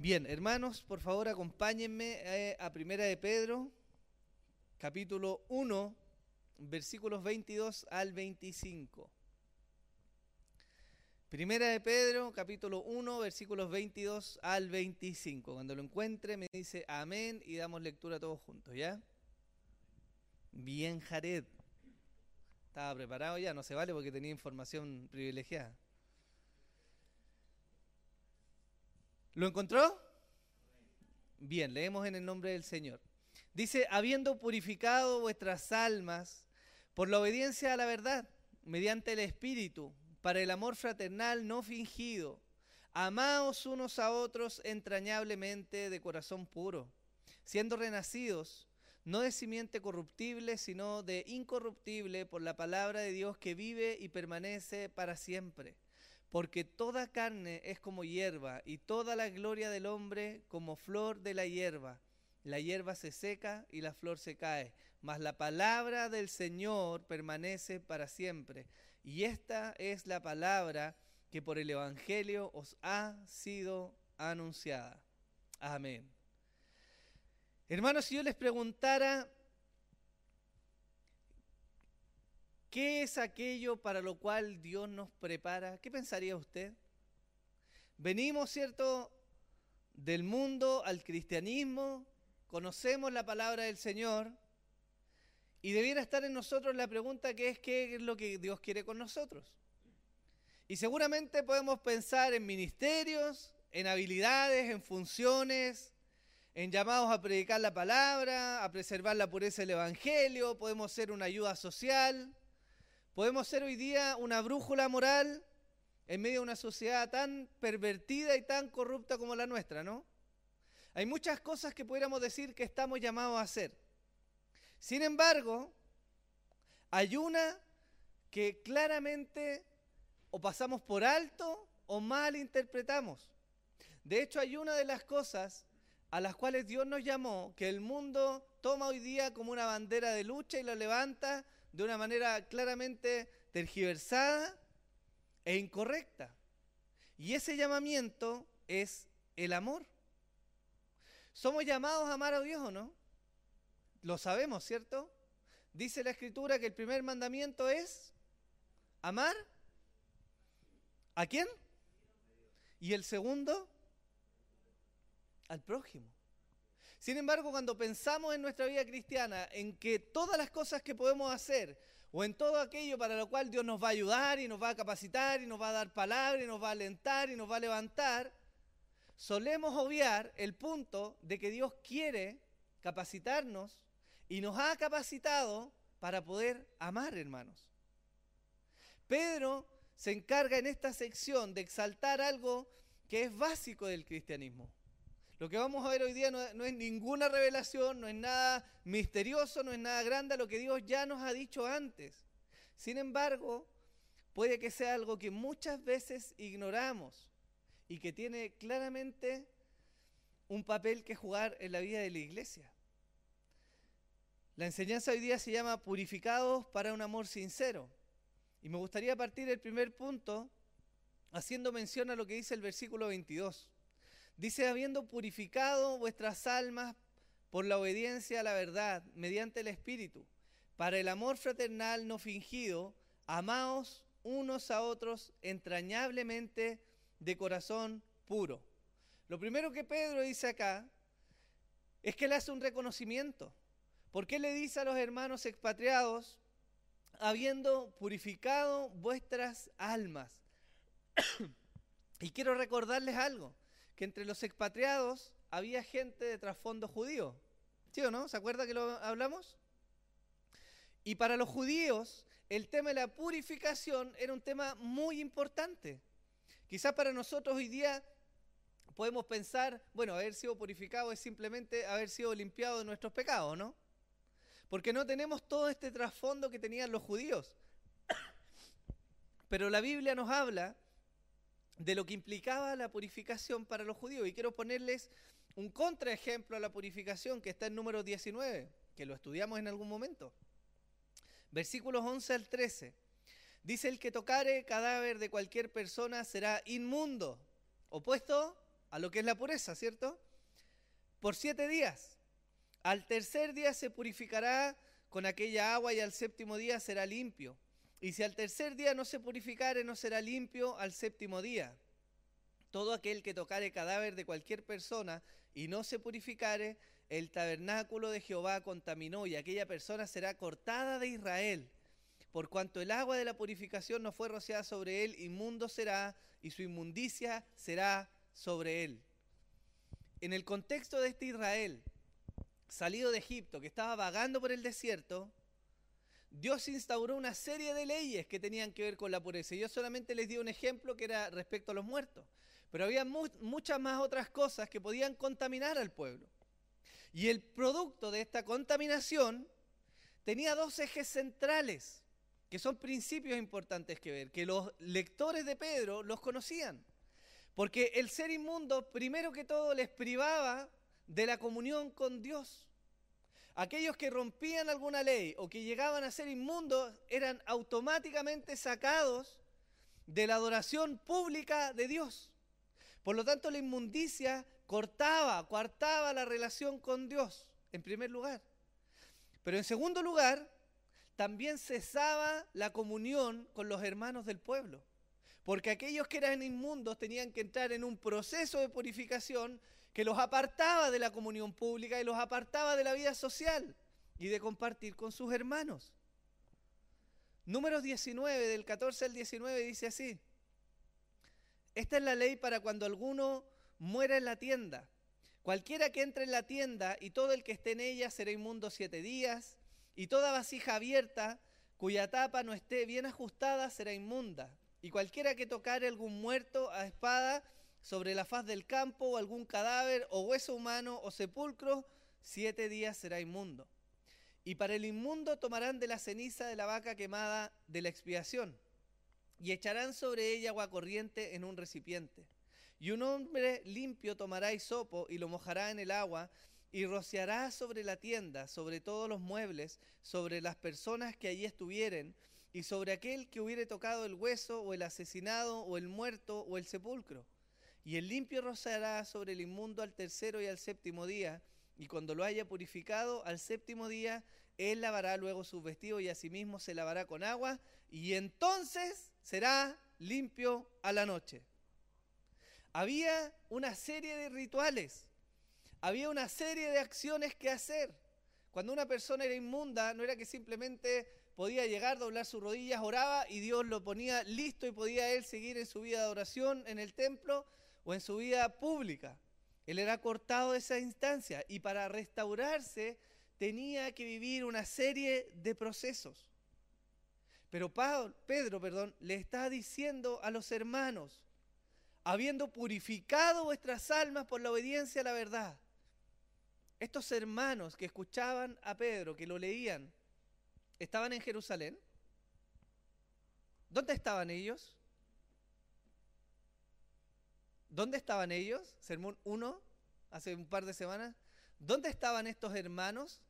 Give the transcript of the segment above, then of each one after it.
Bien, hermanos, por favor acompáñenme eh, a Primera de Pedro, capítulo 1, versículos 22 al 25. Primera de Pedro, capítulo 1, versículos 22 al 25. Cuando lo encuentre me dice amén y damos lectura todos juntos, ¿ya? Bien, Jared. Estaba preparado ya, no se vale porque tenía información privilegiada. ¿Lo encontró? Bien, leemos en el nombre del Señor. Dice, habiendo purificado vuestras almas por la obediencia a la verdad, mediante el Espíritu, para el amor fraternal no fingido, amaos unos a otros entrañablemente de corazón puro, siendo renacidos, no de simiente corruptible, sino de incorruptible por la palabra de Dios que vive y permanece para siempre porque toda carne es como hierba y toda la gloria del hombre como flor de la hierba. La hierba se seca y la flor se cae, mas la palabra del Señor permanece para siempre. Y esta es la palabra que por el Evangelio os ha sido anunciada. Amén. Hermanos, si yo les preguntara ¿Qué es aquello para lo cual Dios nos prepara? ¿Qué pensaría usted? Venimos, ¿cierto?, del mundo al cristianismo, conocemos la palabra del Señor y debiera estar en nosotros la pregunta que es qué es lo que Dios quiere con nosotros. Y seguramente podemos pensar en ministerios, en habilidades, en funciones, en llamados a predicar la palabra, a preservar la pureza del Evangelio, podemos ser una ayuda social, Podemos ser hoy día una brújula moral en medio de una sociedad tan pervertida y tan corrupta como la nuestra, ¿no? Hay muchas cosas que pudiéramos decir que estamos llamados a hacer. Sin embargo, hay una que claramente o pasamos por alto o mal interpretamos. De hecho, hay una de las cosas a las cuales Dios nos llamó, que el mundo toma hoy día como una bandera de lucha y lo levanta de una manera claramente tergiversada e incorrecta. Y ese llamamiento es el amor. Somos llamados a amar a Dios o no? Lo sabemos, ¿cierto? Dice la escritura que el primer mandamiento es amar. ¿A quién? Y el segundo, al prójimo. Sin embargo, cuando pensamos en nuestra vida cristiana, en que todas las cosas que podemos hacer, o en todo aquello para lo cual Dios nos va a ayudar y nos va a capacitar y nos va a dar palabra y nos va a alentar y nos va a levantar, solemos obviar el punto de que Dios quiere capacitarnos y nos ha capacitado para poder amar, hermanos. Pedro se encarga en esta sección de exaltar algo que es básico del cristianismo. Lo que vamos a ver hoy día no, es ninguna revelación, no es nada misterioso, no es nada grande, lo que Dios ya nos ha dicho antes. Sin embargo, puede que sea algo que muchas veces ignoramos y que tiene claramente un papel que jugar en la vida de la iglesia. La enseñanza hoy día se llama purificados para un amor sincero. Y me gustaría partir el primer punto haciendo mención a lo que dice el versículo 22. Dice, habiendo purificado vuestras almas por la obediencia a la verdad, mediante el Espíritu, para el amor fraternal no fingido, amaos unos a otros entrañablemente de corazón puro. Lo primero que Pedro dice acá es que él hace un reconocimiento. ¿Por qué le dice a los hermanos expatriados, habiendo purificado vuestras almas? y quiero recordarles algo que entre los expatriados había gente de trasfondo judío. ¿Sí o no? ¿Se acuerda que lo hablamos? Y para los judíos el tema de la purificación era un tema muy importante. Quizás para nosotros hoy día podemos pensar, bueno, haber sido purificado es simplemente haber sido limpiado de nuestros pecados, ¿no? Porque no tenemos todo este trasfondo que tenían los judíos. Pero la Biblia nos habla de lo que implicaba la purificación para los judíos. Y quiero ponerles un contraejemplo a la purificación que está en número 19, que lo estudiamos en algún momento. Versículos 11 al 13. Dice el que tocare cadáver de cualquier persona será inmundo. Opuesto a lo que es la pureza, ¿cierto? Por siete días. Al tercer día se purificará con aquella agua y al séptimo día será limpio. Y si al tercer día no se purificare, no será limpio al séptimo día. Todo aquel que tocare cadáver de cualquier persona y no se purificare, el tabernáculo de Jehová contaminó y aquella persona será cortada de Israel. Por cuanto el agua de la purificación no fue rociada sobre él, inmundo será y su inmundicia será sobre él. En el contexto de este Israel, salido de Egipto, que estaba vagando por el desierto, Dios instauró una serie de leyes que tenían que ver con la pureza. Yo solamente les di un ejemplo que era respecto a los muertos. Pero había muchas más otras cosas que podían contaminar al pueblo. Y el producto de esta contaminación tenía dos ejes centrales, que son principios importantes que ver, que los lectores de Pedro los conocían. Porque el ser inmundo, primero que todo, les privaba de la comunión con Dios. Aquellos que rompían alguna ley o que llegaban a ser inmundos eran automáticamente sacados de la adoración pública de Dios. Por lo tanto, la inmundicia cortaba, coartaba la relación con Dios, en primer lugar. Pero en segundo lugar, también cesaba la comunión con los hermanos del pueblo. Porque aquellos que eran inmundos tenían que entrar en un proceso de purificación que los apartaba de la comunión pública y los apartaba de la vida social y de compartir con sus hermanos. Números 19, del 14 al 19, dice así. Esta es la ley para cuando alguno muera en la tienda. Cualquiera que entre en la tienda y todo el que esté en ella será inmundo siete días, y toda vasija abierta cuya tapa no esté bien ajustada será inmunda. Y cualquiera que tocare algún muerto a espada sobre la faz del campo o algún cadáver o hueso humano o sepulcro, siete días será inmundo. Y para el inmundo tomarán de la ceniza de la vaca quemada de la expiación y echarán sobre ella agua corriente en un recipiente. Y un hombre limpio tomará hisopo y lo mojará en el agua y rociará sobre la tienda, sobre todos los muebles, sobre las personas que allí estuvieren, y sobre aquel que hubiere tocado el hueso o el asesinado o el muerto o el sepulcro y el limpio rociará sobre el inmundo al tercero y al séptimo día, y cuando lo haya purificado al séptimo día, él lavará luego sus vestidos y asimismo se lavará con agua, y entonces será limpio a la noche. Había una serie de rituales, había una serie de acciones que hacer. Cuando una persona era inmunda, no era que simplemente podía llegar, doblar sus rodillas, oraba y Dios lo ponía listo y podía él seguir en su vida de oración en el templo, o en su vida pública. Él era cortado de esa instancia y para restaurarse tenía que vivir una serie de procesos. Pero Pedro perdón, le está diciendo a los hermanos, habiendo purificado vuestras almas por la obediencia a la verdad, estos hermanos que escuchaban a Pedro, que lo leían, ¿estaban en Jerusalén? ¿Dónde estaban ellos? ¿Dónde estaban ellos? Sermón 1, hace un par de semanas. ¿Dónde estaban estos hermanos?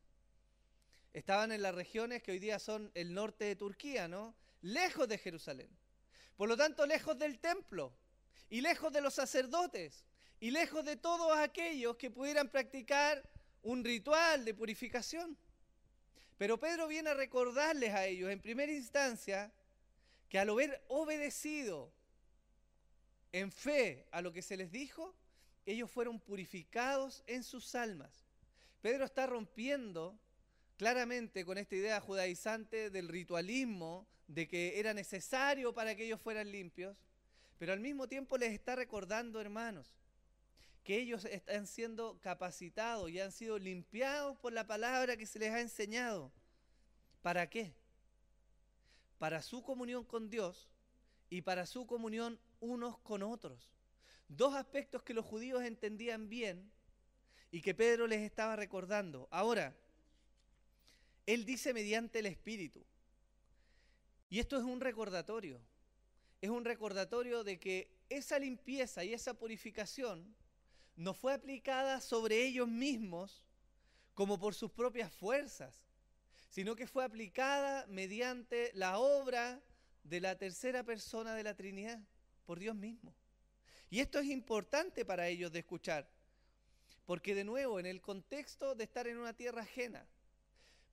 Estaban en las regiones que hoy día son el norte de Turquía, ¿no? Lejos de Jerusalén. Por lo tanto, lejos del templo y lejos de los sacerdotes y lejos de todos aquellos que pudieran practicar un ritual de purificación. Pero Pedro viene a recordarles a ellos en primera instancia que al haber obedecido en fe a lo que se les dijo, ellos fueron purificados en sus almas. Pedro está rompiendo claramente con esta idea judaizante del ritualismo, de que era necesario para que ellos fueran limpios, pero al mismo tiempo les está recordando, hermanos, que ellos están siendo capacitados y han sido limpiados por la palabra que se les ha enseñado. ¿Para qué? Para su comunión con Dios y para su comunión unos con otros. Dos aspectos que los judíos entendían bien y que Pedro les estaba recordando. Ahora, él dice mediante el Espíritu. Y esto es un recordatorio. Es un recordatorio de que esa limpieza y esa purificación no fue aplicada sobre ellos mismos como por sus propias fuerzas, sino que fue aplicada mediante la obra de la tercera persona de la Trinidad por Dios mismo. Y esto es importante para ellos de escuchar, porque de nuevo, en el contexto de estar en una tierra ajena,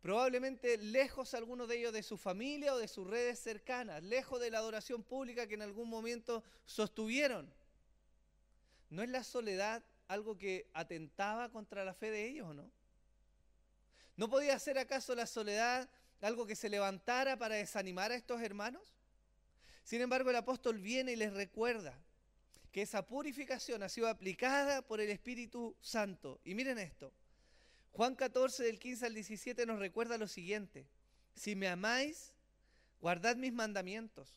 probablemente lejos algunos de ellos de su familia o de sus redes cercanas, lejos de la adoración pública que en algún momento sostuvieron. ¿No es la soledad algo que atentaba contra la fe de ellos o no? ¿No podía ser acaso la soledad algo que se levantara para desanimar a estos hermanos? Sin embargo, el apóstol viene y les recuerda que esa purificación ha sido aplicada por el Espíritu Santo. Y miren esto, Juan 14 del 15 al 17 nos recuerda lo siguiente, si me amáis, guardad mis mandamientos.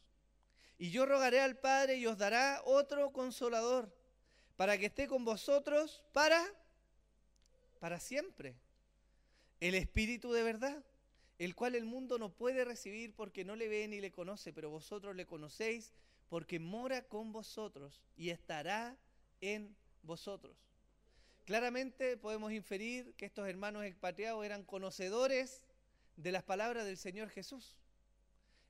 Y yo rogaré al Padre y os dará otro consolador para que esté con vosotros para para siempre. El Espíritu de verdad, el cual el mundo no puede recibir porque no le ve ni le conoce, pero vosotros le conocéis porque mora con vosotros y estará en vosotros. Claramente podemos inferir que estos hermanos expatriados eran conocedores de las palabras del Señor Jesús.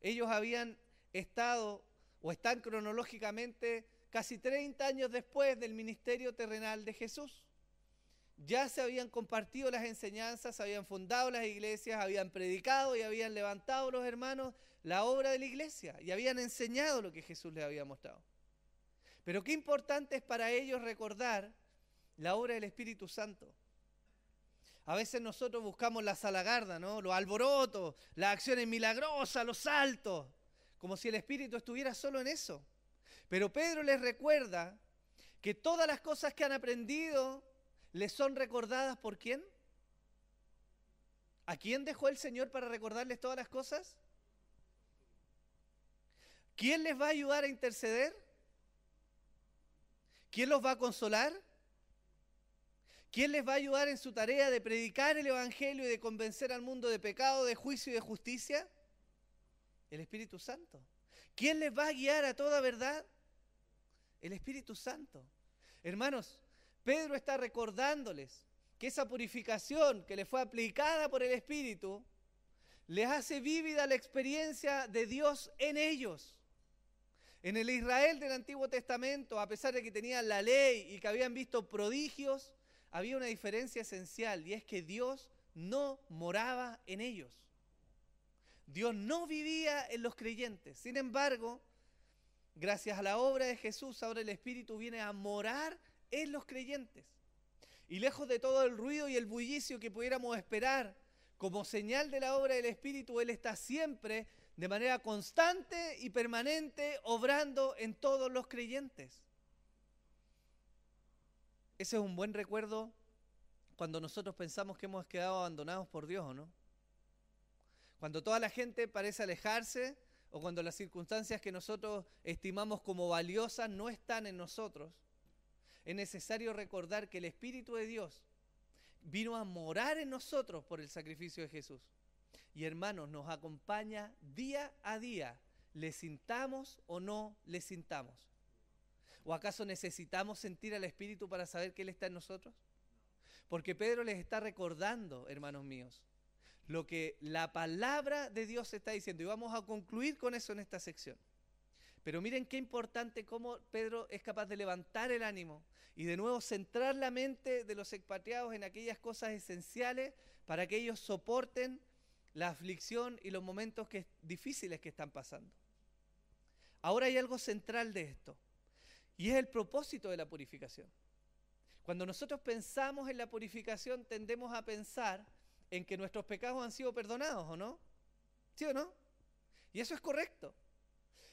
Ellos habían estado o están cronológicamente casi 30 años después del ministerio terrenal de Jesús. Ya se habían compartido las enseñanzas, habían fundado las iglesias, habían predicado y habían levantado los hermanos la obra de la iglesia y habían enseñado lo que Jesús les había mostrado. Pero qué importante es para ellos recordar la obra del Espíritu Santo. A veces nosotros buscamos la salagarda, ¿no? Los alborotos, las acciones milagrosas, los saltos, como si el Espíritu estuviera solo en eso. Pero Pedro les recuerda que todas las cosas que han aprendido les son recordadas por quién? ¿A quién dejó el Señor para recordarles todas las cosas? ¿Quién les va a ayudar a interceder? ¿Quién los va a consolar? ¿Quién les va a ayudar en su tarea de predicar el Evangelio y de convencer al mundo de pecado, de juicio y de justicia? El Espíritu Santo. ¿Quién les va a guiar a toda verdad? El Espíritu Santo. Hermanos, Pedro está recordándoles que esa purificación que le fue aplicada por el Espíritu les hace vívida la experiencia de Dios en ellos. En el Israel del Antiguo Testamento, a pesar de que tenían la ley y que habían visto prodigios, había una diferencia esencial y es que Dios no moraba en ellos. Dios no vivía en los creyentes. Sin embargo, gracias a la obra de Jesús, ahora el Espíritu viene a morar en los creyentes. Y lejos de todo el ruido y el bullicio que pudiéramos esperar como señal de la obra del Espíritu, Él está siempre de manera constante y permanente obrando en todos los creyentes. Ese es un buen recuerdo cuando nosotros pensamos que hemos quedado abandonados por Dios, ¿o no? Cuando toda la gente parece alejarse o cuando las circunstancias que nosotros estimamos como valiosas no están en nosotros, es necesario recordar que el Espíritu de Dios vino a morar en nosotros por el sacrificio de Jesús. Y hermanos, nos acompaña día a día, le sintamos o no le sintamos. ¿O acaso necesitamos sentir al Espíritu para saber que Él está en nosotros? Porque Pedro les está recordando, hermanos míos, lo que la palabra de Dios está diciendo. Y vamos a concluir con eso en esta sección. Pero miren qué importante cómo Pedro es capaz de levantar el ánimo y de nuevo centrar la mente de los expatriados en aquellas cosas esenciales para que ellos soporten la aflicción y los momentos difíciles que están pasando. Ahora hay algo central de esto y es el propósito de la purificación. Cuando nosotros pensamos en la purificación tendemos a pensar en que nuestros pecados han sido perdonados, ¿o no? ¿Sí o no? Y eso es correcto.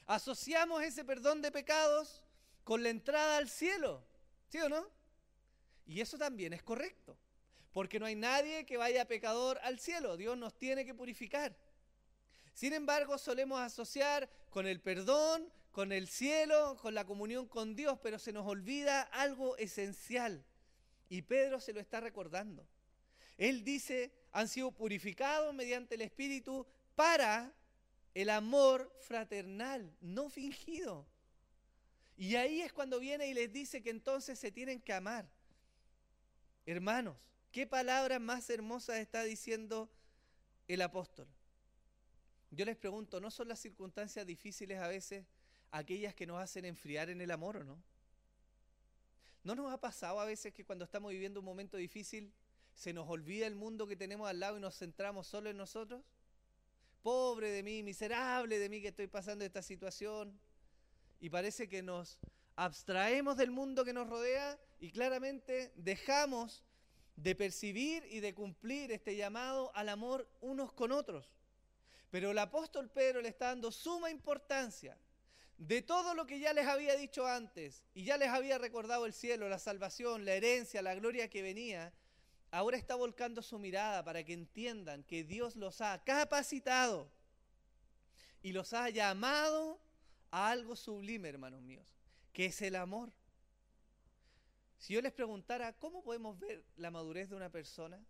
Asociamos ese perdón de pecados con la entrada al cielo. ¿Sí o no? Y eso también es correcto. Porque no hay nadie que vaya pecador al cielo. Dios nos tiene que purificar. Sin embargo, solemos asociar con el perdón, con el cielo, con la comunión con Dios, pero se nos olvida algo esencial. Y Pedro se lo está recordando. Él dice, han sido purificados mediante el Espíritu para el amor fraternal, no fingido. Y ahí es cuando viene y les dice que entonces se tienen que amar. Hermanos, ¿qué palabras más hermosas está diciendo el apóstol? Yo les pregunto, ¿no son las circunstancias difíciles a veces aquellas que nos hacen enfriar en el amor o no? ¿No nos ha pasado a veces que cuando estamos viviendo un momento difícil se nos olvida el mundo que tenemos al lado y nos centramos solo en nosotros? Pobre de mí, miserable de mí que estoy pasando esta situación. Y parece que nos abstraemos del mundo que nos rodea y claramente dejamos de percibir y de cumplir este llamado al amor unos con otros. Pero el apóstol Pedro le está dando suma importancia de todo lo que ya les había dicho antes y ya les había recordado el cielo, la salvación, la herencia, la gloria que venía. Ahora está volcando su mirada para que entiendan que Dios los ha capacitado y los ha llamado a algo sublime, hermanos míos, que es el amor. Si yo les preguntara, ¿cómo podemos ver la madurez de una persona?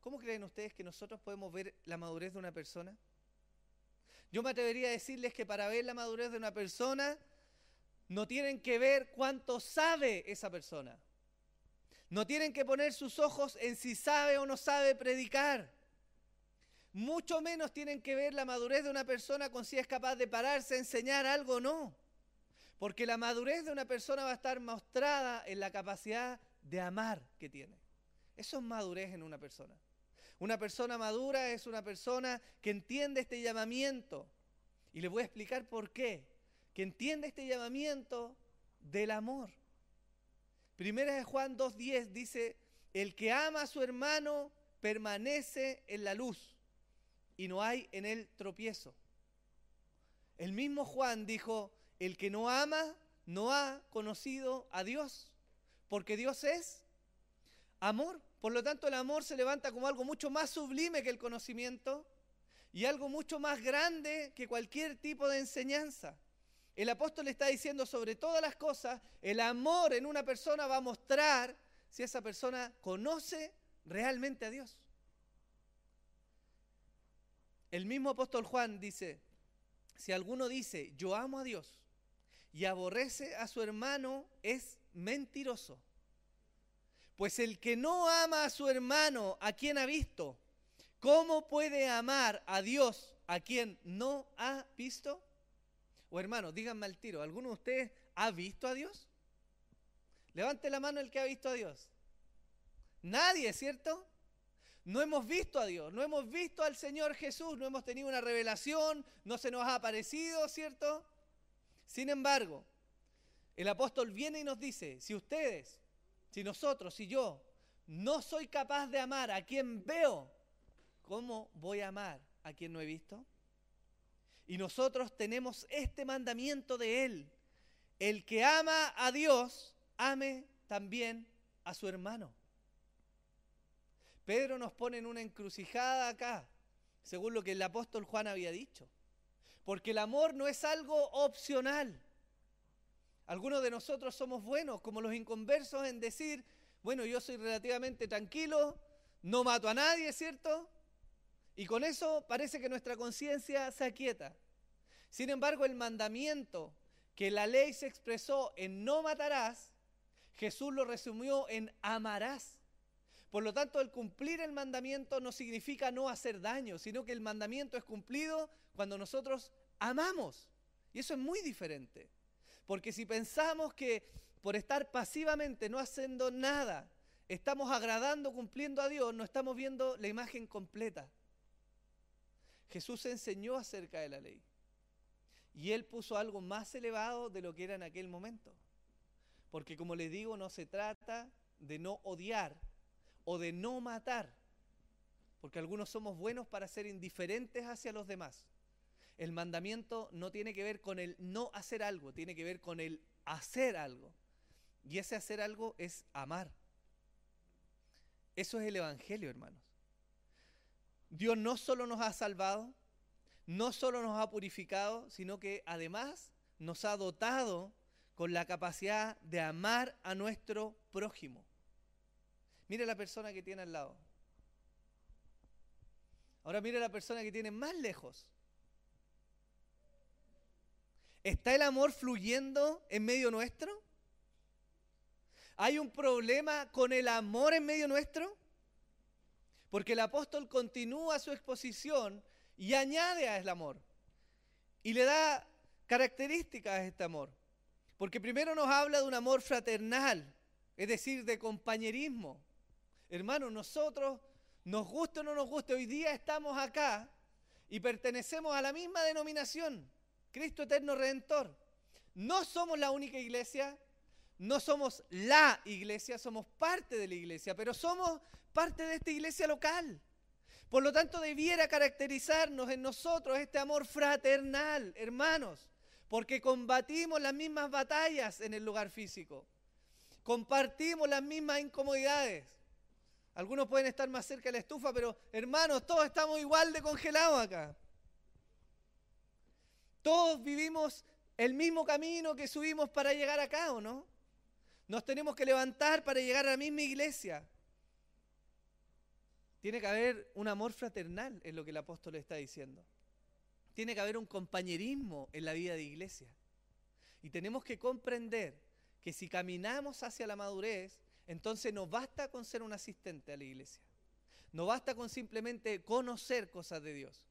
¿Cómo creen ustedes que nosotros podemos ver la madurez de una persona? Yo me atrevería a decirles que para ver la madurez de una persona, no tienen que ver cuánto sabe esa persona. No tienen que poner sus ojos en si sabe o no sabe predicar. Mucho menos tienen que ver la madurez de una persona con si es capaz de pararse a enseñar algo o no. Porque la madurez de una persona va a estar mostrada en la capacidad de amar que tiene. Eso es madurez en una persona. Una persona madura es una persona que entiende este llamamiento. Y les voy a explicar por qué. Que entiende este llamamiento del amor. Primera de Juan 2.10 dice, el que ama a su hermano permanece en la luz y no hay en él tropiezo. El mismo Juan dijo, el que no ama no ha conocido a Dios, porque Dios es amor. Por lo tanto, el amor se levanta como algo mucho más sublime que el conocimiento y algo mucho más grande que cualquier tipo de enseñanza. El apóstol está diciendo sobre todas las cosas, el amor en una persona va a mostrar si esa persona conoce realmente a Dios. El mismo apóstol Juan dice, si alguno dice, yo amo a Dios y aborrece a su hermano es mentiroso. Pues el que no ama a su hermano, a quien ha visto, ¿cómo puede amar a Dios a quien no ha visto? O hermano, díganme al tiro, ¿alguno de ustedes ha visto a Dios? Levante la mano el que ha visto a Dios. Nadie, ¿cierto? No hemos visto a Dios, no hemos visto al Señor Jesús, no hemos tenido una revelación, no se nos ha aparecido, ¿cierto? Sin embargo, el apóstol viene y nos dice, si ustedes, si nosotros, si yo, no soy capaz de amar a quien veo, ¿cómo voy a amar a quien no he visto? Y nosotros tenemos este mandamiento de Él. El que ama a Dios, ame también a su hermano. Pedro nos pone en una encrucijada acá, según lo que el apóstol Juan había dicho. Porque el amor no es algo opcional. Algunos de nosotros somos buenos, como los inconversos, en decir, bueno, yo soy relativamente tranquilo, no mato a nadie, ¿cierto? Y con eso parece que nuestra conciencia se aquieta. Sin embargo, el mandamiento que la ley se expresó en no matarás, Jesús lo resumió en amarás. Por lo tanto, el cumplir el mandamiento no significa no hacer daño, sino que el mandamiento es cumplido cuando nosotros amamos. Y eso es muy diferente. Porque si pensamos que por estar pasivamente no haciendo nada, estamos agradando, cumpliendo a Dios, no estamos viendo la imagen completa. Jesús enseñó acerca de la ley. Y él puso algo más elevado de lo que era en aquel momento. Porque como les digo, no se trata de no odiar, o de no matar, porque algunos somos buenos para ser indiferentes hacia los demás. El mandamiento no tiene que ver con el no hacer algo, tiene que ver con el hacer algo. Y ese hacer algo es amar. Eso es el Evangelio, hermanos. Dios no solo nos ha salvado, no solo nos ha purificado, sino que además nos ha dotado con la capacidad de amar a nuestro prójimo. Mire la persona que tiene al lado. Ahora mire la persona que tiene más lejos. ¿Está el amor fluyendo en medio nuestro? ¿Hay un problema con el amor en medio nuestro? Porque el apóstol continúa su exposición y añade a ese amor. Y le da características a este amor. Porque primero nos habla de un amor fraternal, es decir, de compañerismo. Hermanos, nosotros, nos guste o no nos guste, hoy día estamos acá y pertenecemos a la misma denominación, Cristo Eterno Redentor. No somos la única iglesia, no somos la iglesia, somos parte de la iglesia, pero somos parte de esta iglesia local. Por lo tanto, debiera caracterizarnos en nosotros este amor fraternal, hermanos, porque combatimos las mismas batallas en el lugar físico, compartimos las mismas incomodidades. Algunos pueden estar más cerca de la estufa, pero hermanos, todos estamos igual de congelados acá. Todos vivimos el mismo camino que subimos para llegar acá, ¿o no? Nos tenemos que levantar para llegar a la misma iglesia. Tiene que haber un amor fraternal, es lo que el apóstol está diciendo. Tiene que haber un compañerismo en la vida de iglesia. Y tenemos que comprender que si caminamos hacia la madurez, entonces no basta con ser un asistente a la iglesia. No basta con simplemente conocer cosas de Dios,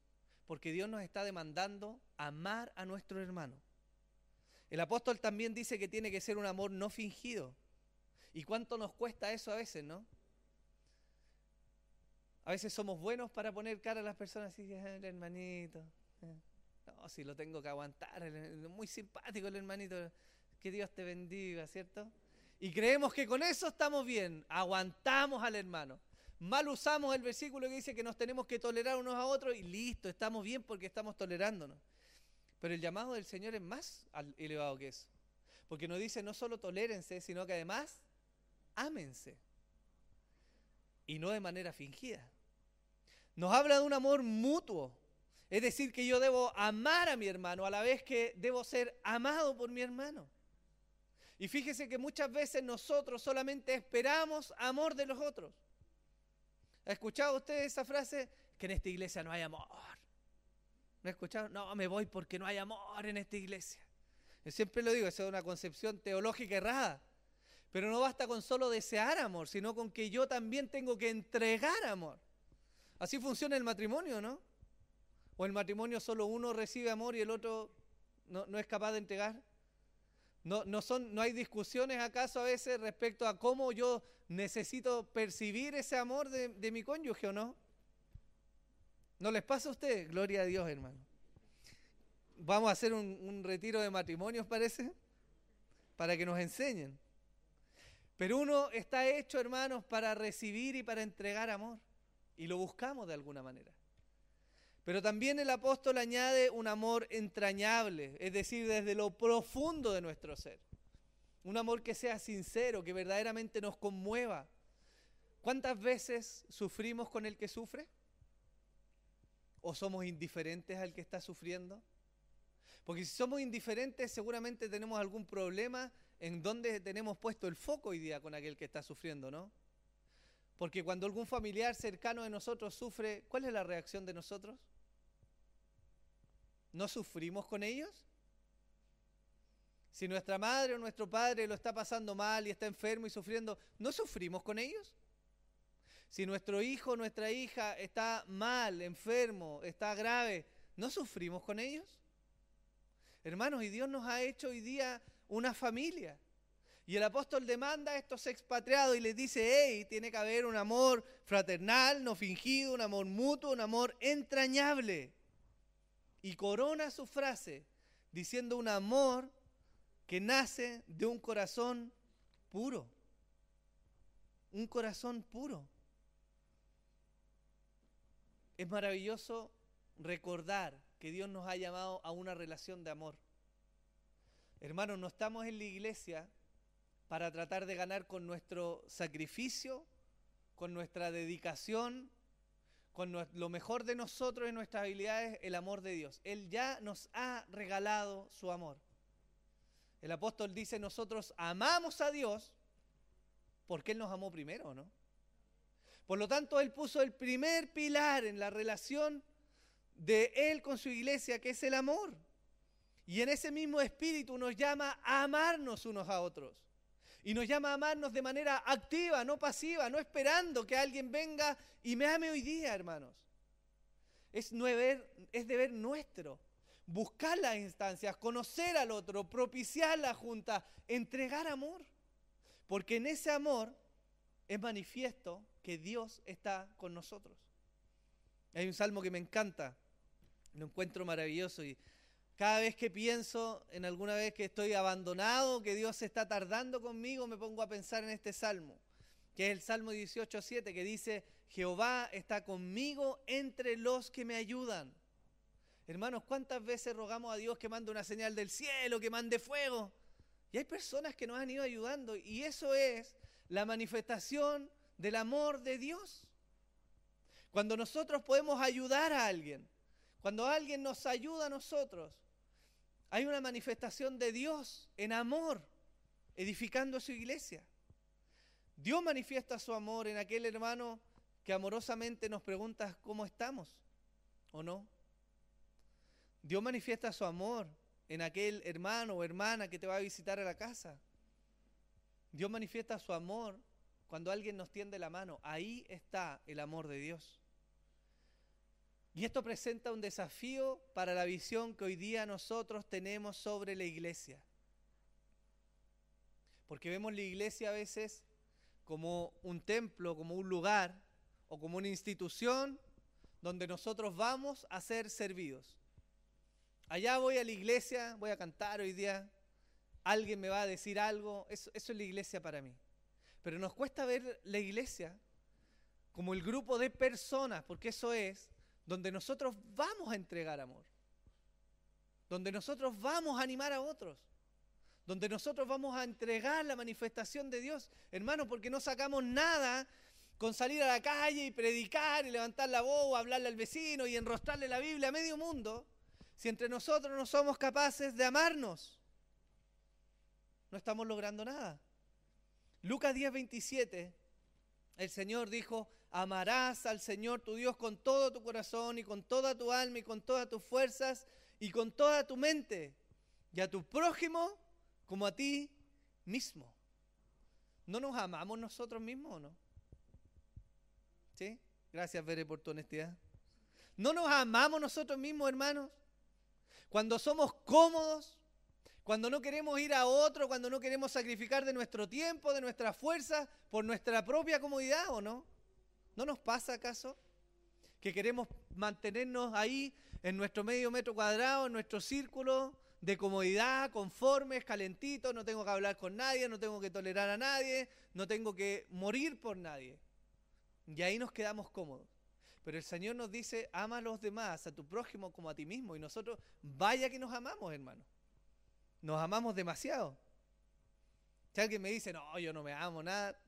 porque Dios nos está demandando amar a nuestro hermano. El apóstol también dice que tiene que ser un amor no fingido. ¿Y cuánto nos cuesta eso a veces, no? A veces somos buenos para poner cara a las personas así, el hermanito. Eh". No, si lo tengo que aguantar, muy simpático el hermanito. Que Dios te bendiga, ¿cierto? Y creemos que con eso estamos bien, aguantamos al hermano. Mal usamos el versículo que dice que nos tenemos que tolerar unos a otros y listo, estamos bien porque estamos tolerándonos. Pero el llamado del Señor es más elevado que eso. Porque nos dice no solo tolérense, sino que además ámense. Y no de manera fingida. Nos habla de un amor mutuo. Es decir, que yo debo amar a mi hermano a la vez que debo ser amado por mi hermano. Y fíjese que muchas veces nosotros solamente esperamos amor de los otros. ¿Ha escuchado usted esa frase? Que en esta iglesia no hay amor. ¿No ha escuchado? No, me voy porque no hay amor en esta iglesia. Yo siempre lo digo, eso es una concepción teológica errada. Pero no basta con solo desear amor, sino con que yo también tengo que entregar amor. Así funciona el matrimonio, ¿no? O el matrimonio solo uno recibe amor y el otro no, es capaz de entregar. No, no, son, ¿No hay discusiones acaso a veces respecto a cómo yo necesito percibir ese amor de, mi cónyuge o no? ¿No les pasa a ustedes? Gloria a Dios, hermano. Vamos a hacer un retiro de matrimonios, parece, para que nos enseñen. Pero uno está hecho, hermanos, para recibir y para entregar amor. Y lo buscamos de alguna manera. Pero también el apóstol añade un amor entrañable, es decir, desde lo profundo de nuestro ser. Un amor que sea sincero, que verdaderamente nos conmueva. ¿Cuántas veces sufrimos con el que sufre? ¿O somos indiferentes al que está sufriendo? Porque si somos indiferentes, seguramente tenemos algún problema en donde tenemos puesto el foco hoy día con aquel que está sufriendo, ¿no? Porque cuando algún familiar cercano de nosotros sufre, ¿cuál es la reacción de nosotros? ¿No sufrimos con ellos? Si nuestra madre o nuestro padre lo está pasando mal y está enfermo y sufriendo, ¿no sufrimos con ellos? Si nuestro hijo o nuestra hija está mal, enfermo, está grave, ¿no sufrimos con ellos? Hermanos, y Dios nos ha hecho hoy día una familia. Y el apóstol demanda a estos expatriados y les dice, hey, tiene que haber un amor fraternal, no fingido, un amor mutuo, un amor entrañable y corona su frase diciendo un amor que nace de un corazón puro. Un corazón puro. Es maravilloso recordar que Dios nos ha llamado a una relación de amor. Hermanos, no estamos en la iglesia para tratar de ganar con nuestro sacrificio, con nuestra dedicación, con lo mejor de nosotros y nuestras habilidades, el amor de Dios. Él ya nos ha regalado su amor. El apóstol dice, nosotros amamos a Dios porque Él nos amó primero, ¿no? Por lo tanto, Él puso el primer pilar en la relación de Él con su iglesia, que es el amor. Y en ese mismo espíritu nos llama a amarnos unos a otros. Y nos llama a amarnos de manera activa, no pasiva, no esperando que alguien venga y me ame hoy día, hermanos. Es, es deber nuestro. Buscar las instancias, conocer al otro, propiciar la junta, entregar amor. Porque en ese amor es manifiesto que Dios está con nosotros. Hay un salmo que me encanta, lo encuentro maravilloso y cada vez que pienso en alguna vez que estoy abandonado, que Dios está tardando conmigo, me pongo a pensar en este salmo, que es el Salmo 18.7, que dice, Jehová está conmigo entre los que me ayudan. Hermanos, ¿cuántas veces rogamos a Dios que mande una señal del cielo, que mande fuego? Y hay personas que nos han ido ayudando y eso es la manifestación del amor de Dios. Cuando nosotros podemos ayudar a alguien, cuando alguien nos ayuda a nosotros, hay una manifestación de Dios en amor, edificando su iglesia. Dios manifiesta su amor en aquel hermano que amorosamente nos pregunta cómo estamos, ¿o no? Dios manifiesta su amor en aquel hermano o hermana que te va a visitar a la casa. Dios manifiesta su amor cuando alguien nos tiende la mano. Ahí está el amor de Dios. Y esto presenta un desafío para la visión que hoy día nosotros tenemos sobre la iglesia. Porque vemos la iglesia a veces como un templo, como un lugar o como una institución donde nosotros vamos a ser servidos. Allá voy a la iglesia, voy a cantar hoy día, alguien me va a decir algo, eso, es la iglesia para mí. Pero nos cuesta ver la iglesia como el grupo de personas, porque eso es donde nosotros vamos a entregar amor, donde nosotros vamos a animar a otros, donde nosotros vamos a entregar la manifestación de Dios. Hermanos, porque no sacamos nada con salir a la calle y predicar y levantar la voz, o hablarle al vecino y enrostrarle la Biblia a medio mundo, si entre nosotros no somos capaces de amarnos, no estamos logrando nada. Lucas 10, 27, el Señor dijo, amarás al Señor tu Dios con todo tu corazón y con toda tu alma y con todas tus fuerzas y con toda tu mente, y a tu prójimo como a ti mismo. ¿No nos amamos nosotros mismos o no? ¿Sí? Gracias, Bere, por tu honestidad. ¿No nos amamos nosotros mismos, hermanos? cuando somos cómodos, cuando no queremos ir a otro, cuando no queremos sacrificar de nuestro tiempo, de nuestra fuerza, por nuestra propia comodidad o no. ¿No nos pasa acaso que queremos mantenernos ahí en nuestro medio metro cuadrado, en nuestro círculo de comodidad, conformes, calentitos, no tengo que hablar con nadie, no tengo que tolerar a nadie, no tengo que morir por nadie? Y ahí nos quedamos cómodos. Pero el Señor nos dice, ama a los demás, a tu prójimo como a ti mismo. Y nosotros, vaya que nos amamos, hermano. Nos amamos demasiado. Si alguien me dice, no, yo no me amo, nada,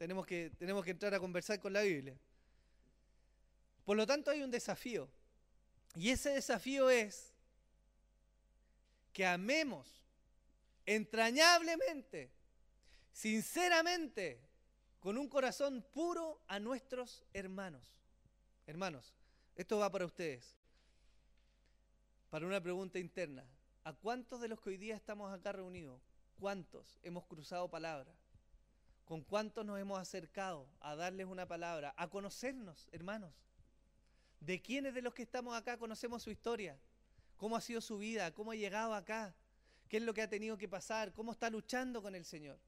tenemos que, tenemos que entrar a conversar con la Biblia. Por lo tanto, hay un desafío. Y ese desafío es que amemos entrañablemente, sinceramente, con un corazón puro a nuestros hermanos. Hermanos, esto va para ustedes. Para una pregunta interna. ¿A cuántos de los que hoy día estamos acá reunidos, cuántos hemos cruzado palabra? ¿Con cuántos nos hemos acercado a darles una palabra? A conocernos, hermanos. ¿De quiénes de los que estamos acá conocemos su historia? ¿Cómo ha sido su vida? ¿Cómo ha llegado acá? ¿Qué es lo que ha tenido que pasar? ¿Cómo está luchando con el Señor?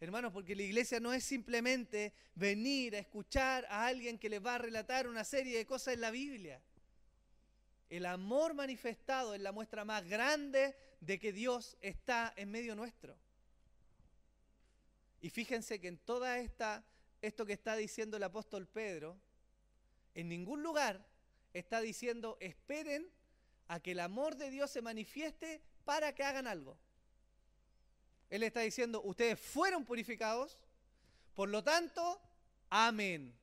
Hermanos, porque la iglesia no es simplemente venir a escuchar a alguien que les va a relatar una serie de cosas en la Biblia. El amor manifestado es la muestra más grande de que Dios está en medio nuestro. Y fíjense que en toda esta esto que está diciendo el apóstol Pedro, en ningún lugar está diciendo esperen a que el amor de Dios se manifieste para que hagan algo. Él está diciendo, ustedes fueron purificados, por lo tanto, amén.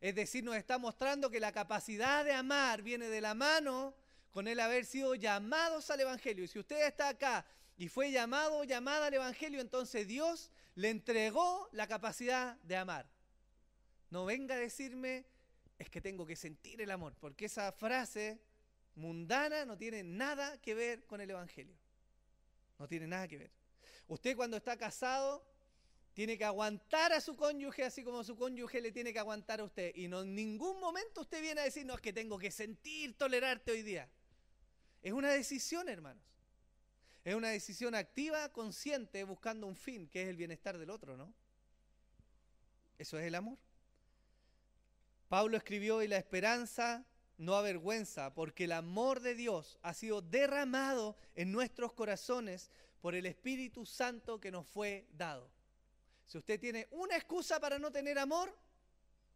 Es decir, nos está mostrando que la capacidad de amar viene de la mano con el haber sido llamados al Evangelio. Y si usted está acá y fue llamado o llamada al Evangelio, entonces Dios le entregó la capacidad de amar. No venga a decirme, es que tengo que sentir el amor, porque esa frase mundana no tiene nada que ver con el Evangelio. No tiene nada que ver. Usted cuando está casado tiene que aguantar a su cónyuge así como su cónyuge le tiene que aguantar a usted. Y no en ningún momento usted viene a decir, no, es que tengo que sentir tolerarte hoy día. Es una decisión, hermanos. Es una decisión activa, consciente, buscando un fin, que es el bienestar del otro, ¿no? Eso es el amor. Pablo escribió, y la esperanza no avergüenza, porque el amor de Dios ha sido derramado en nuestros corazones por el Espíritu Santo que nos fue dado. Si usted tiene una excusa para no tener amor,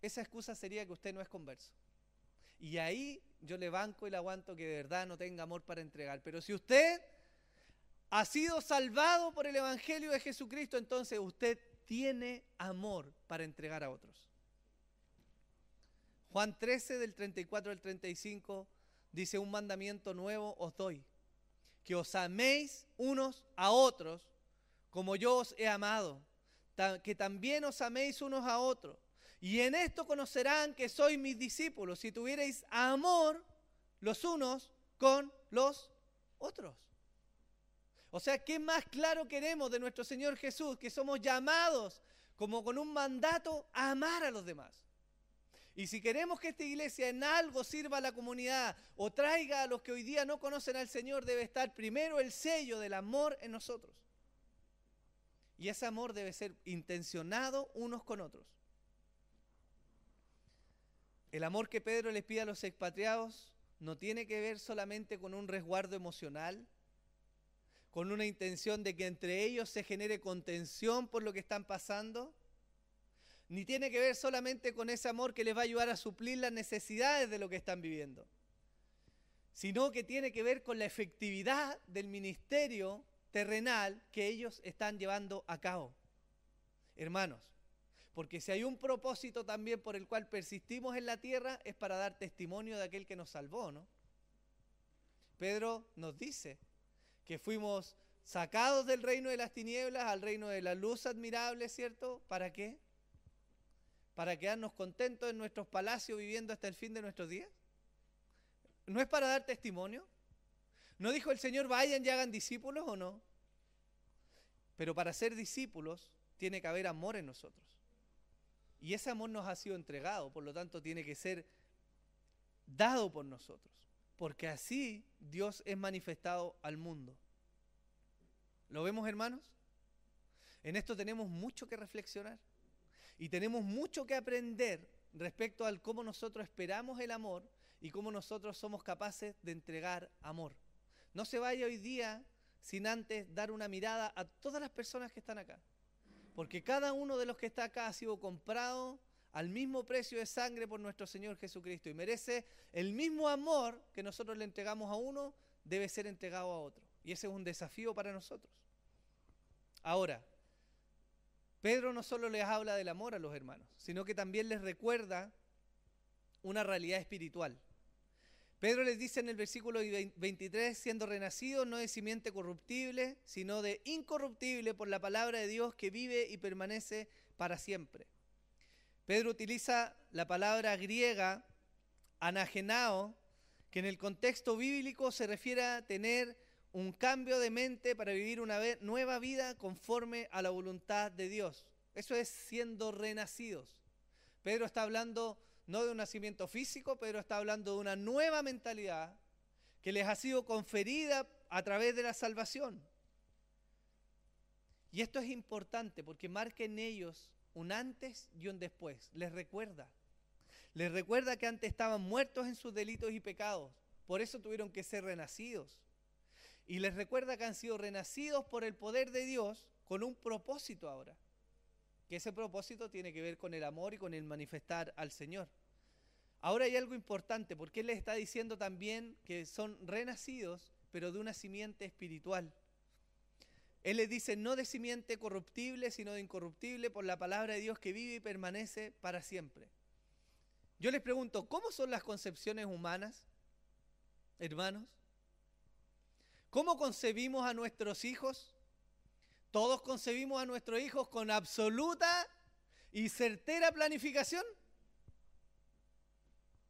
esa excusa sería que usted no es converso. Y ahí yo le banco y le aguanto que de verdad no tenga amor para entregar. Pero si usted ha sido salvado por el Evangelio de Jesucristo, entonces usted tiene amor para entregar a otros. Juan 13 del 34 al 35 dice, un mandamiento nuevo os doy, que os améis unos a otros como yo os he amado, que también os améis unos a otros. Y en esto conocerán que sois mis discípulos, si tuvierais amor los unos con los otros. O sea, ¿qué más claro queremos de nuestro Señor Jesús? Que somos llamados como con un mandato a amar a los demás. Y si queremos que esta iglesia en algo sirva a la comunidad o traiga a los que hoy día no conocen al Señor, debe estar primero el sello del amor en nosotros. Y ese amor debe ser intencionado unos con otros. El amor que Pedro les pide a los expatriados no tiene que ver solamente con un resguardo emocional, con una intención de que entre ellos se genere contención por lo que están pasando, ni tiene que ver solamente con ese amor que les va a ayudar a suplir las necesidades de lo que están viviendo, sino que tiene que ver con la efectividad del ministerio terrenal que ellos están llevando a cabo. Hermanos, porque si hay un propósito también por el cual persistimos en la tierra es para dar testimonio de aquel que nos salvó, ¿no? Pedro nos dice, que fuimos sacados del reino de las tinieblas al reino de la luz admirable, ¿cierto? ¿Para qué? ¿Para quedarnos contentos en nuestros palacios viviendo hasta el fin de nuestros días? ¿No es para dar testimonio? ¿No dijo el Señor, vayan y hagan discípulos o no? Pero para ser discípulos tiene que haber amor en nosotros. Y ese amor nos ha sido entregado, por lo tanto tiene que ser dado por nosotros porque así Dios es manifestado al mundo. ¿Lo vemos, hermanos? En esto tenemos mucho que reflexionar y tenemos mucho que aprender respecto al cómo nosotros esperamos el amor y cómo nosotros somos capaces de entregar amor. No se vaya hoy día sin antes dar una mirada a todas las personas que están acá, porque cada uno de los que está acá ha sido comprado al mismo precio de sangre por nuestro Señor Jesucristo y merece el mismo amor que nosotros le entregamos a uno, debe ser entregado a otro. Y ese es un desafío para nosotros. Ahora, Pedro no solo les habla del amor a los hermanos, sino que también les recuerda una realidad espiritual. Pedro les dice en el versículo 23, siendo renacido no de simiente corruptible, sino de incorruptible por la palabra de Dios que vive y permanece para siempre. Pedro utiliza la palabra griega anagenao, que en el contexto bíblico se refiere a tener un cambio de mente para vivir una nueva vida conforme a la voluntad de Dios. Eso es siendo renacidos. Pedro está hablando no de un nacimiento físico, Pedro está hablando de una nueva mentalidad que les ha sido conferida a través de la salvación. Y esto es importante porque marca en ellos un antes y un después. Les recuerda. Les recuerda que antes estaban muertos en sus delitos y pecados. Por eso tuvieron que ser renacidos. Y les recuerda que han sido renacidos por el poder de Dios con un propósito ahora. Que ese propósito tiene que ver con el amor y con el manifestar al Señor. Ahora hay algo importante, porque Él les está diciendo también que son renacidos, pero de una simiente espiritual. Él les dice, no de simiente corruptible, sino de incorruptible por la palabra de Dios que vive y permanece para siempre. Yo les pregunto, ¿cómo son las concepciones humanas, hermanos? ¿Cómo concebimos a nuestros hijos? ¿Todos concebimos a nuestros hijos con absoluta y certera planificación?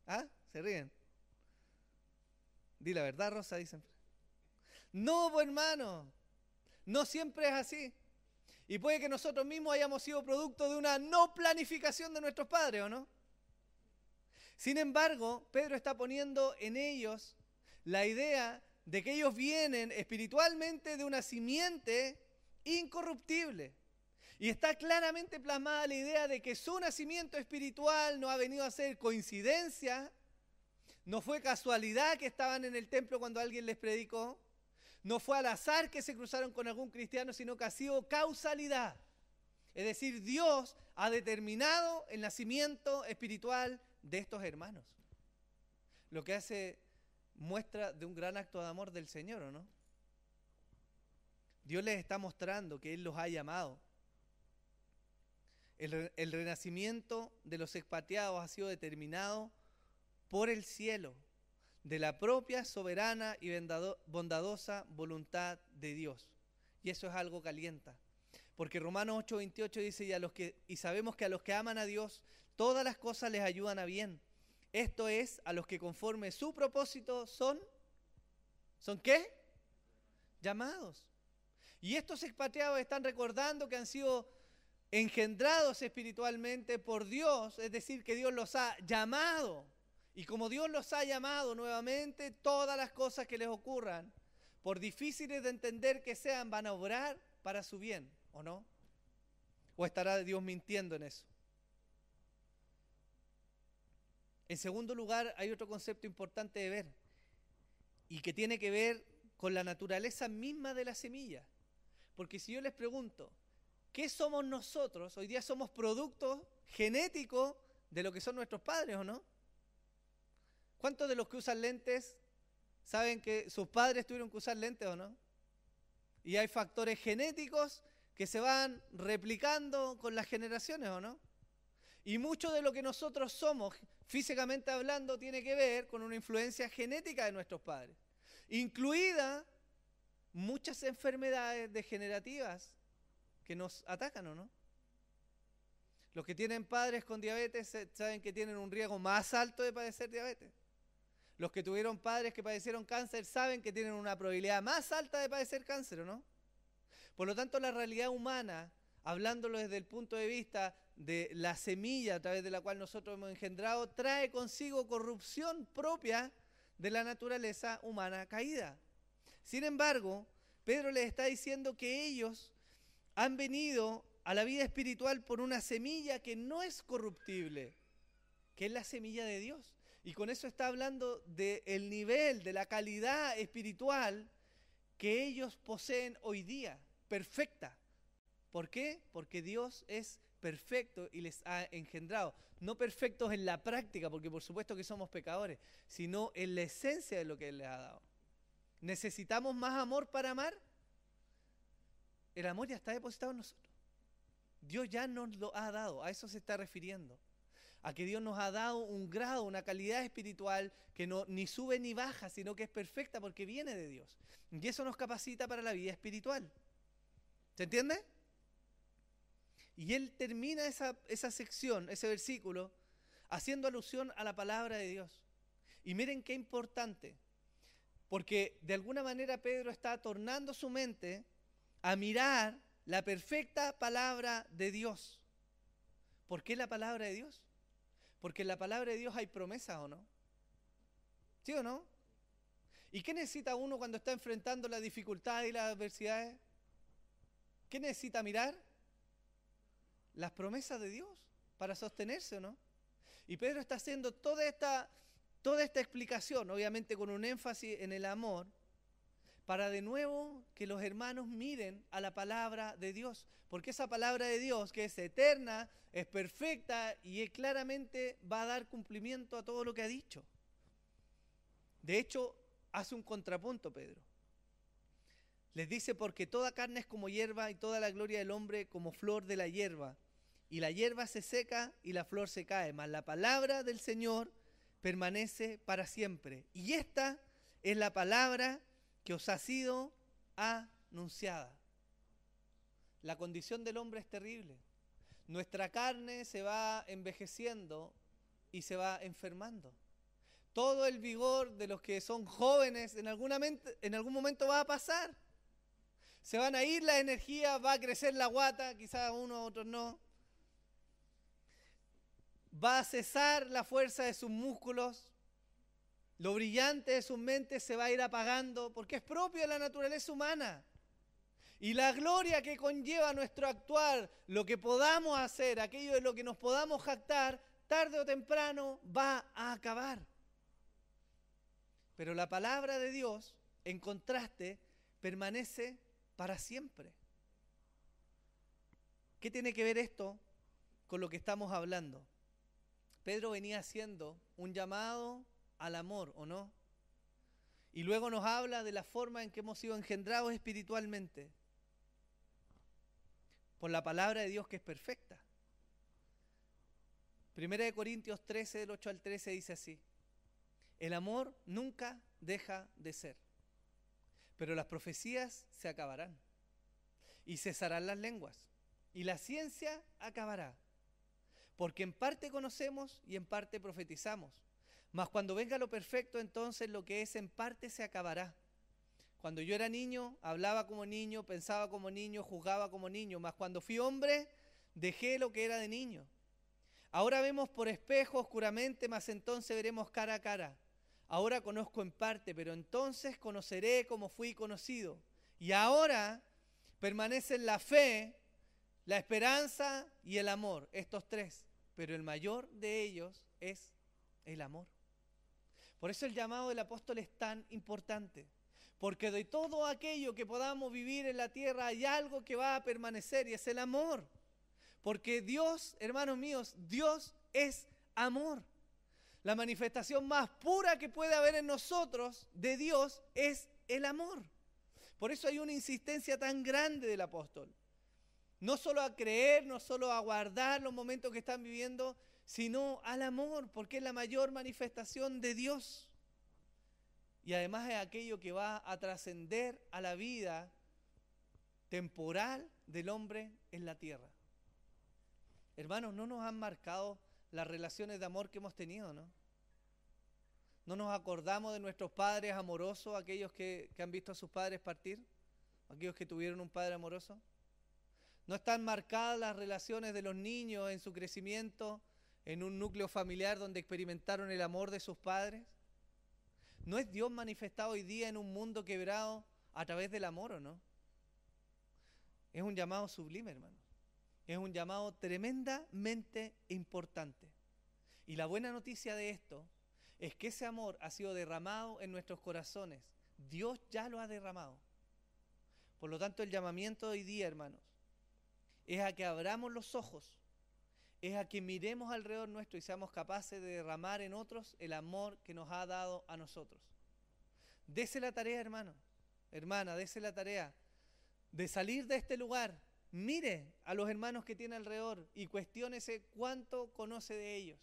¿Ah? ¿Se ríen? Di la verdad, Rosa, dicen. No, pues, hermano. No siempre es así. Y puede que nosotros mismos hayamos sido producto de una no planificación de nuestros padres, ¿o no? Sin embargo, Pedro está poniendo en ellos la idea de que ellos vienen espiritualmente de una simiente incorruptible. Y está claramente plasmada la idea de que su nacimiento espiritual no ha venido a ser coincidencia, no fue casualidad que estaban en el templo cuando alguien les predicó, no fue al azar que se cruzaron con algún cristiano, sino que ha sido causalidad. Es decir, Dios ha determinado el nacimiento espiritual de estos hermanos. Lo que hace muestra de un gran acto de amor del Señor, ¿o no? Dios les está mostrando que Él los ha llamado. El, renacimiento de los expatriados ha sido determinado por el cielo, de la propia soberana y bondadosa voluntad de Dios. Y eso es algo calienta. Porque Romanos 8:28 dice, y, los que, y sabemos que a los que aman a Dios, todas las cosas les ayudan a bien. Esto es, a los que conforme su propósito son, ¿son qué? Llamados. Y estos expatriados están recordando que han sido engendrados espiritualmente por Dios, es decir, que Dios los ha llamado. Y como Dios los ha llamado nuevamente, todas las cosas que les ocurran, por difíciles de entender que sean, van a obrar para su bien, ¿o no? ¿O estará Dios mintiendo en eso? En segundo lugar, hay otro concepto importante de ver y que tiene que ver con la naturaleza misma de la semilla. Porque si yo les pregunto, ¿qué somos nosotros? Hoy día somos productos genéticos de lo que son nuestros padres, ¿o no? ¿Cuántos de los que usan lentes saben que sus padres tuvieron que usar lentes o no? Y hay factores genéticos que se van replicando con las generaciones, ¿o no? Y mucho de lo que nosotros somos, físicamente hablando, tiene que ver con una influencia genética de nuestros padres, incluida muchas enfermedades degenerativas que nos atacan, ¿o no? Los que tienen padres con diabetes saben que tienen un riesgo más alto de padecer diabetes. Los que tuvieron padres que padecieron cáncer saben que tienen una probabilidad más alta de padecer cáncer, ¿o no? Por lo tanto, la realidad humana, hablándolo desde el punto de vista de la semilla a través de la cual nosotros hemos engendrado, trae consigo corrupción propia de la naturaleza humana caída. Sin embargo, Pedro les está diciendo que ellos han venido a la vida espiritual por una semilla que no es corruptible, que es la semilla de Dios. Y con eso está hablando del nivel, de la calidad espiritual que ellos poseen hoy día, perfecta. ¿Por qué? Porque Dios es perfecto y les ha engendrado. No perfectos en la práctica, porque por supuesto que somos pecadores, sino en la esencia de lo que Él les ha dado. ¿Necesitamos más amor para amar? El amor ya está depositado en nosotros. Dios ya nos lo ha dado, a eso se está refiriendo. A que Dios nos ha dado un grado, una calidad espiritual que no ni sube ni baja, sino que es perfecta porque viene de Dios. Y eso nos capacita para la vida espiritual. ¿Se entiende? Y él termina esa, esa sección, ese versículo, haciendo alusión a la palabra de Dios. Y miren qué importante. Porque de alguna manera Pedro está tornando su mente a mirar la perfecta palabra de Dios. ¿Por qué la palabra de Dios? Porque en la palabra de Dios hay promesas o no. ¿Sí o no? ¿Y qué necesita uno cuando está enfrentando las dificultades y las adversidades? ¿Qué necesita mirar? Las promesas de Dios para sostenerse o no. Y Pedro está haciendo toda esta Toda esta explicación, obviamente con un énfasis en el amor, para de nuevo que los hermanos miren a la palabra de Dios, porque esa palabra de Dios, que es eterna, es perfecta y claramente va a dar cumplimiento a todo lo que ha dicho. De hecho, hace un contrapunto Pedro. Les dice, porque toda carne es como hierba y toda la gloria del hombre como flor de la hierba. Y la hierba se seca y la flor se cae, mas la palabra del Señor permanece para siempre. Y esta es la palabra que os ha sido anunciada. La condición del hombre es terrible. Nuestra carne se va envejeciendo y se va enfermando. Todo el vigor de los que son jóvenes en, algún momento va a pasar. Se van a ir la energía, va a crecer la guata, quizás uno, otros no va a cesar la fuerza de sus músculos, Lo brillante de sus mentes se va a ir apagando porque es propio de la naturaleza humana. Y la gloria que conlleva nuestro actuar, lo que podamos hacer, aquello de lo que nos podamos jactar, tarde o temprano va a acabar. Pero la palabra de Dios, en contraste, permanece para siempre. ¿Qué tiene que ver esto con lo que estamos hablando? Pedro venía haciendo un llamado al amor, ¿o no? Y luego nos habla de la forma en que hemos sido engendrados espiritualmente por la palabra de Dios que es perfecta. Primera de Corintios 13, del 8 al 13 dice así, el amor nunca deja de ser, pero las profecías se acabarán y cesarán las lenguas y la ciencia acabará, porque en parte conocemos y en parte profetizamos, mas cuando venga lo perfecto entonces lo que es en parte se acabará. Cuando yo era niño, hablaba como niño, pensaba como niño, juzgaba como niño, mas cuando fui hombre, dejé lo que era de niño. Ahora vemos por espejo oscuramente, mas entonces veremos cara a cara. Ahora conozco en parte, pero entonces conoceré como fui conocido. Y ahora permanecen la fe, la esperanza y el amor, estos tres. Pero el mayor de ellos es el amor. Por eso el llamado del apóstol es tan importante. Porque de todo aquello que podamos vivir en la tierra hay algo que va a permanecer y es el amor. Porque Dios, hermanos míos, Dios es amor. La manifestación más pura que puede haber en nosotros de Dios es el amor. Por eso hay una insistencia tan grande del apóstol. No solo a creer, no solo a guardar los momentos que están viviendo, sino al amor, porque es la mayor manifestación de Dios y además es aquello que va a trascender a la vida temporal del hombre en la tierra. Hermanos, no nos han marcado las relaciones de amor que hemos tenido, ¿no? No nos acordamos de nuestros padres amorosos, aquellos que, que han visto a sus padres partir, aquellos que tuvieron un padre amoroso. No están marcadas las relaciones de los niños en su crecimiento en un núcleo familiar donde experimentaron el amor de sus padres. ¿No es Dios manifestado hoy día en un mundo quebrado a través del amor o no? Es un llamado sublime, hermano. Es un llamado tremendamente importante. Y la buena noticia de esto es que ese amor ha sido derramado en nuestros corazones. Dios ya lo ha derramado. Por lo tanto, el llamamiento de hoy día, hermanos, es a que abramos los ojos es a que miremos alrededor nuestro y seamos capaces de derramar en otros el amor que nos ha dado a nosotros. Dese la tarea, hermano, hermana, dese la tarea de salir de este lugar. Mire a los hermanos que tiene alrededor y cuestiónese cuánto conoce de ellos,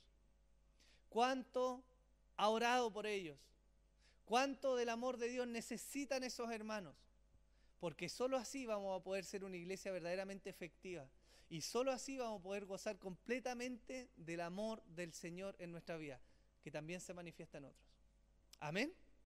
cuánto ha orado por ellos, cuánto del amor de Dios necesitan esos hermanos, porque sólo así vamos a poder ser una iglesia verdaderamente efectiva y solo así vamos a poder gozar completamente del amor del Señor en nuestra vida, que también se manifiesta en otros. Amén.